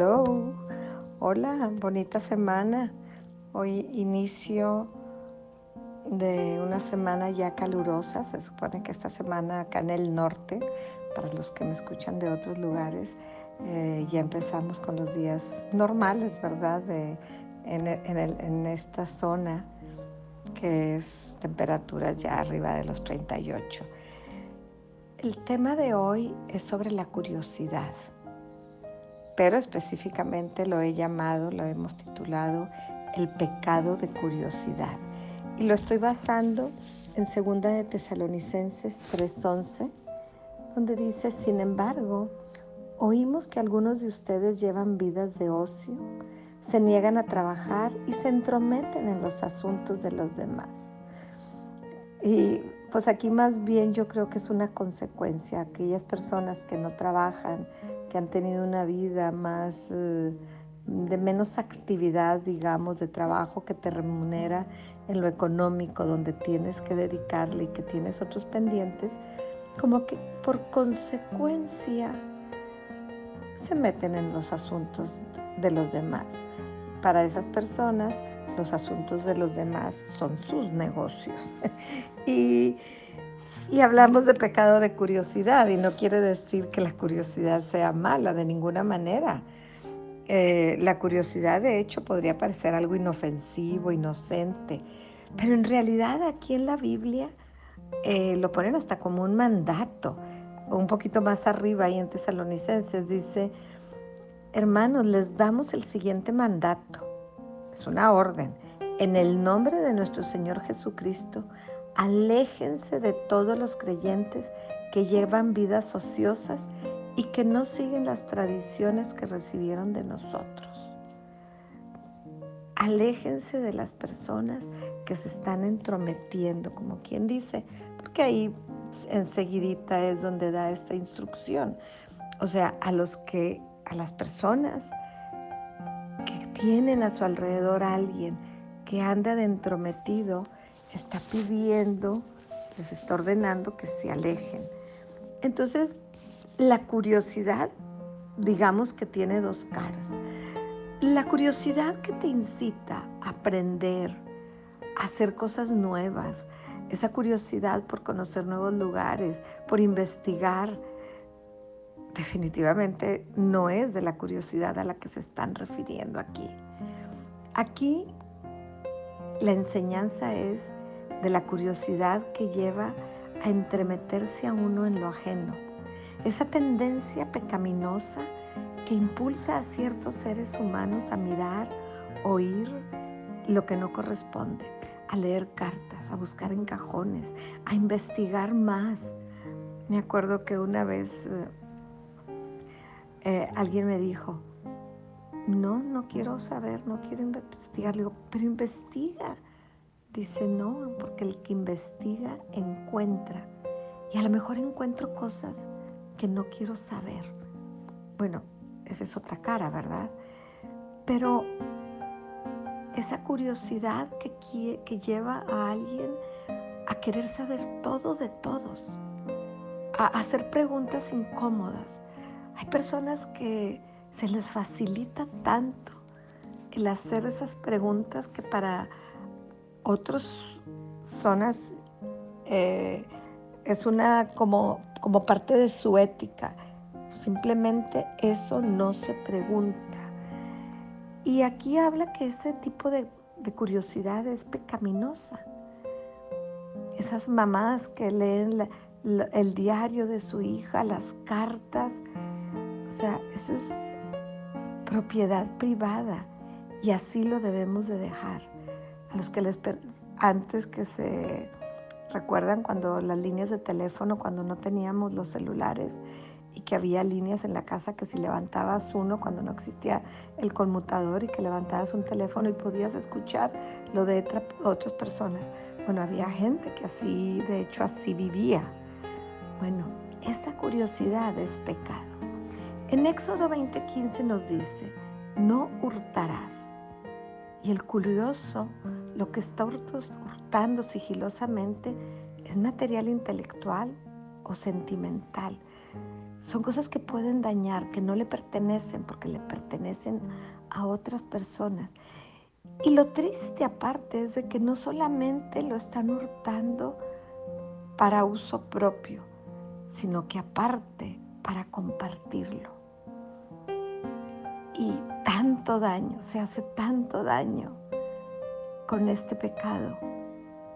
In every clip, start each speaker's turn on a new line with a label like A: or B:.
A: Hello, hola, bonita semana. Hoy inicio de una semana ya calurosa. Se supone que esta semana acá en el norte, para los que me escuchan de otros lugares, eh, ya empezamos con los días normales, ¿verdad? De, en, en esta zona que es temperatura ya arriba de los 38. El tema de hoy es sobre la curiosidad pero específicamente lo he llamado, lo hemos titulado El pecado de curiosidad. Y lo estoy basando en 2 de Tesalonicenses 3:11, donde dice, sin embargo, oímos que algunos de ustedes llevan vidas de ocio, se niegan a trabajar y se entrometen en los asuntos de los demás. Y pues aquí más bien yo creo que es una consecuencia. Aquellas personas que no trabajan, que han tenido una vida más eh, de menos actividad, digamos, de trabajo que te remunera en lo económico, donde tienes que dedicarle y que tienes otros pendientes, como que por consecuencia se meten en los asuntos de los demás. Para esas personas, los asuntos de los demás son sus negocios. y y hablamos de pecado de curiosidad y no quiere decir que la curiosidad sea mala de ninguna manera. Eh, la curiosidad de hecho podría parecer algo inofensivo, inocente, pero en realidad aquí en la Biblia eh, lo ponen hasta como un mandato. Un poquito más arriba ahí en Tesalonicenses dice, hermanos, les damos el siguiente mandato. Es una orden. En el nombre de nuestro Señor Jesucristo, Aléjense de todos los creyentes que llevan vidas ociosas y que no siguen las tradiciones que recibieron de nosotros. Aléjense de las personas que se están entrometiendo, como quien dice, porque ahí enseguidita es donde da esta instrucción. O sea, a los que, a las personas tienen a su alrededor a alguien que anda de entrometido, está pidiendo, les está ordenando que se alejen. Entonces, la curiosidad, digamos que tiene dos caras. La curiosidad que te incita a aprender, a hacer cosas nuevas, esa curiosidad por conocer nuevos lugares, por investigar, definitivamente no es de la curiosidad a la que se están refiriendo aquí. Aquí la enseñanza es de la curiosidad que lleva a entremeterse a uno en lo ajeno, esa tendencia pecaminosa que impulsa a ciertos seres humanos a mirar, oír lo que no corresponde, a leer cartas, a buscar en cajones, a investigar más. Me acuerdo que una vez eh, alguien me dijo, no, no quiero saber, no quiero investigar. Le digo, pero investiga Dice, no, porque el que investiga encuentra. Y a lo mejor encuentro cosas que no quiero saber. Bueno, esa es otra cara, ¿verdad? Pero esa curiosidad que lleva a alguien a querer saber todo de todos, a hacer preguntas incómodas. Hay personas que se les facilita tanto el hacer esas preguntas que para otras zonas eh, es una como, como parte de su ética. Simplemente eso no se pregunta. Y aquí habla que ese tipo de, curiosidad es pecaminosa. Esas mamás que leen el diario de su hija, las cartas, o sea, eso es propiedad privada y así lo debemos de dejar a los que les antes que se recuerdan cuando las líneas de teléfono, cuando no teníamos los celulares y que había líneas en la casa que si levantabas uno cuando no existía el conmutador y que levantabas un teléfono y podías escuchar lo de otras personas. Bueno, había gente que así, de hecho, así vivía. Bueno, esa curiosidad es pecado. En Éxodo 20:15 nos dice, no hurtarás. Y el curioso lo que está hurtando sigilosamente es material intelectual o sentimental. son cosas que pueden dañar, que no le pertenecen porque le pertenecen a otras personas. Y lo triste aparte es de que no solamente lo están hurtando para uso propio, sino que aparte para compartirlo. Y tanto daño, se hace tanto daño con este pecado,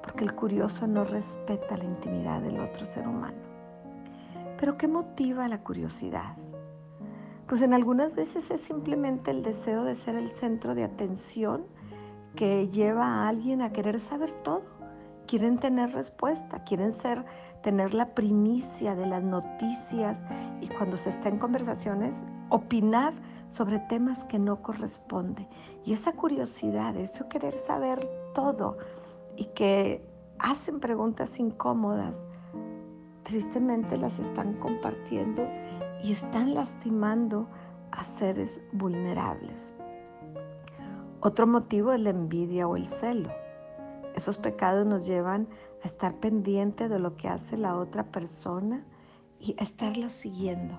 A: porque el curioso no respeta la intimidad del otro ser humano. Pero ¿qué motiva la curiosidad? Pues en algunas veces es simplemente el deseo de ser el centro de atención que lleva a alguien a querer saber todo. Quieren tener respuesta, quieren ser, tener la primicia de las noticias y cuando se está en conversaciones, opinar sobre temas que no corresponde. Y esa curiosidad, eso querer saber todo y que hacen preguntas incómodas, tristemente las están compartiendo y están lastimando a seres vulnerables. Otro motivo es la envidia o el celo. Esos pecados nos llevan a estar pendiente de lo que hace la otra persona y a estarlo siguiendo.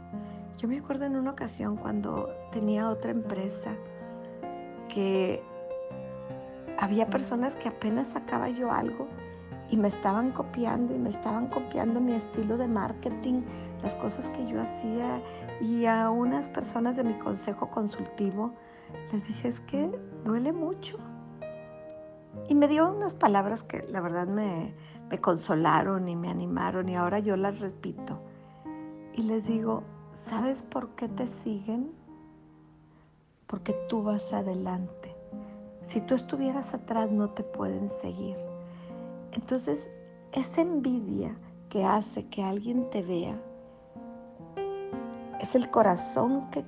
A: Yo me acuerdo en una ocasión cuando tenía otra empresa que había personas que apenas sacaba yo algo y me estaban copiando y me estaban copiando mi estilo de marketing, las cosas que yo hacía y a unas personas de mi consejo consultivo les dije, es que duele mucho. Y me dio unas palabras que la verdad me, me consolaron y me animaron y ahora yo las repito. Y les digo, ¿sabes por qué te siguen? Porque tú vas adelante. Si tú estuvieras atrás no te pueden seguir. Entonces, esa envidia que hace que alguien te vea es el corazón que,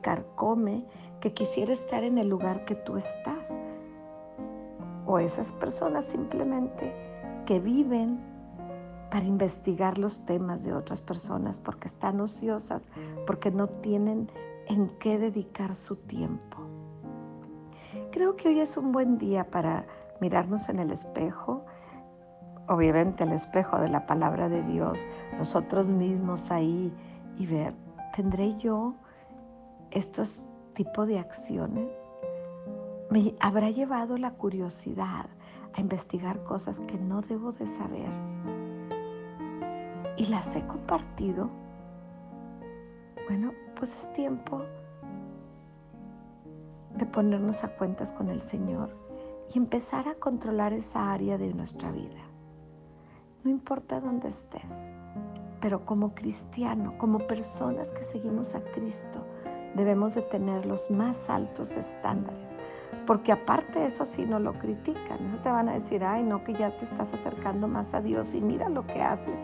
A: carcome que quisiera estar en el lugar que tú estás. O esas personas simplemente que viven para investigar los temas de otras personas porque están ociosas, porque no tienen en qué dedicar su tiempo. Creo que hoy es un buen día para mirarnos en el espejo, obviamente el espejo de la palabra de Dios, nosotros mismos ahí y ver, ¿tendré yo estos tipo de acciones me habrá llevado la curiosidad a investigar cosas que no debo de saber y las he compartido. Bueno, pues es tiempo de ponernos a cuentas con el Señor y empezar a controlar esa área de nuestra vida. No importa dónde estés, pero como cristiano, como personas que seguimos a Cristo, debemos de tener los más altos estándares. Porque aparte eso, si no lo critican, eso te van a decir, ay, no, que ya te estás acercando más a Dios y mira lo que haces.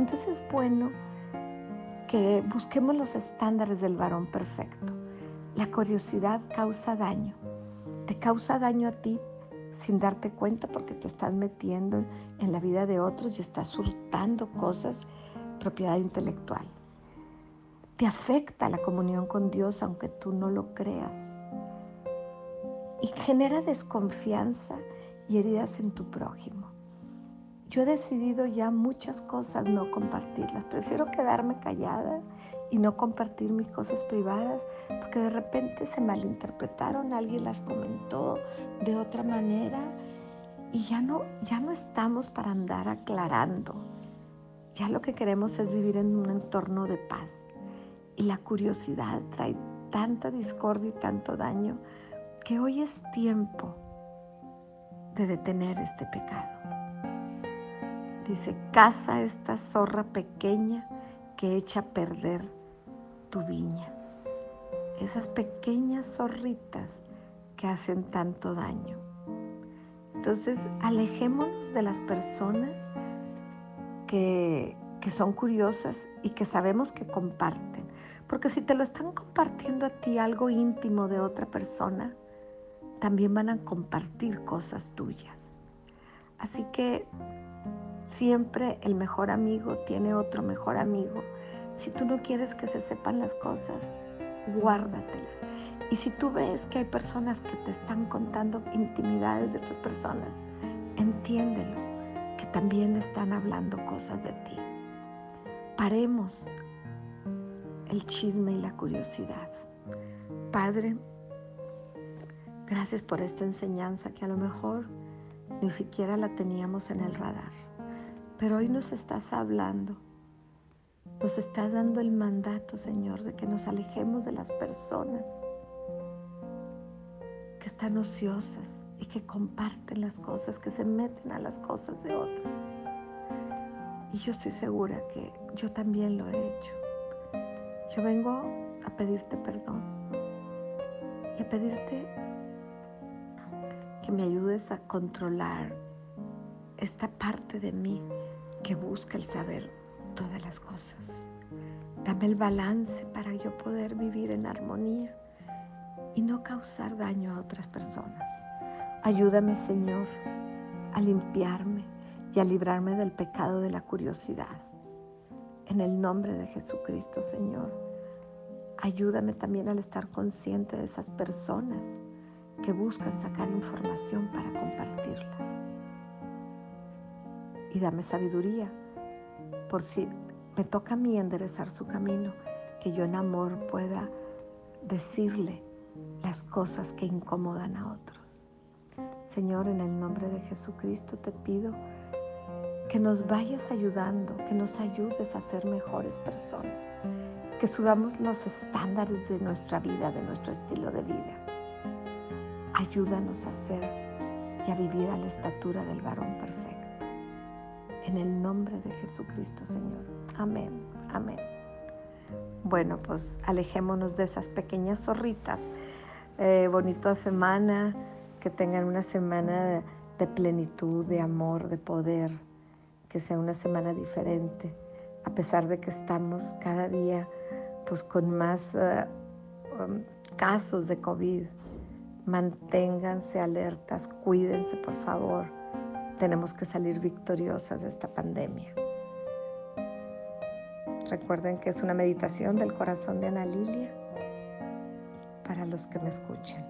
A: Entonces es bueno que busquemos los estándares del varón perfecto. La curiosidad causa daño. Te causa daño a ti sin darte cuenta porque te estás metiendo en la vida de otros y estás hurtando cosas, propiedad intelectual te afecta la comunión con Dios aunque tú no lo creas. Y genera desconfianza y heridas en tu prójimo. Yo he decidido ya muchas cosas no compartirlas. Prefiero quedarme callada y no compartir mis cosas privadas porque de repente se malinterpretaron, alguien las comentó de otra manera y ya no, ya no estamos para andar aclarando. Ya lo que queremos es vivir en un entorno de paz. Y la curiosidad trae tanta discordia y tanto daño que hoy es tiempo de detener este pecado. Dice, caza esta zorra pequeña que echa a perder tu viña. Esas pequeñas zorritas que hacen tanto daño. Entonces, alejémonos de las personas que, que son curiosas y que sabemos que comparten. Porque si te lo están compartiendo a ti algo íntimo de otra persona, también van a compartir cosas tuyas. Así que siempre el mejor amigo tiene otro mejor amigo. Si tú no quieres que se sepan las cosas, guárdatelas. Y si tú ves que hay personas que te están contando intimidades de otras personas, entiéndelo, que también están hablando cosas de ti. Paremos el chisme y la curiosidad. Padre, gracias por esta enseñanza que a lo mejor ni siquiera la teníamos en el radar, pero hoy nos estás hablando, nos estás dando el mandato, Señor, de que nos alejemos de las personas que están ociosas y que comparten las cosas, que se meten a las cosas de otros. Y yo estoy segura que yo también lo he hecho. Yo vengo a pedirte perdón y a pedirte que me ayudes a controlar esta parte de mí que busca el saber todas las cosas. Dame el balance para yo poder vivir en armonía y no causar daño a otras personas. Ayúdame, Señor, a limpiarme y a librarme del pecado de la curiosidad. En el nombre de Jesucristo, Señor, ayúdame también al estar consciente de esas personas que buscan sacar información para compartirla. Y dame sabiduría por si me toca a mí enderezar su camino, que yo en amor pueda decirle las cosas que incomodan a otros. Señor, en el nombre de Jesucristo te pido que nos vayas ayudando, que nos ayudes a ser mejores personas, que subamos los estándares de nuestra vida, de nuestro estilo de vida. Ayúdanos a ser y a vivir a la estatura del varón perfecto. En el nombre de Jesucristo, Señor. Amén, amén. Bueno, pues alejémonos de esas pequeñas zorritas. Eh, bonita semana, que tengan una semana de plenitud, de amor, de poder que sea una semana diferente, a pesar de que estamos cada día pues con más eh, um, casos de COVID. Manténganse alertas, cuídense por favor. Tenemos que salir victoriosas de esta pandemia. Recuerden que es una meditación del corazón de Ana Lilia para los que me escuchen.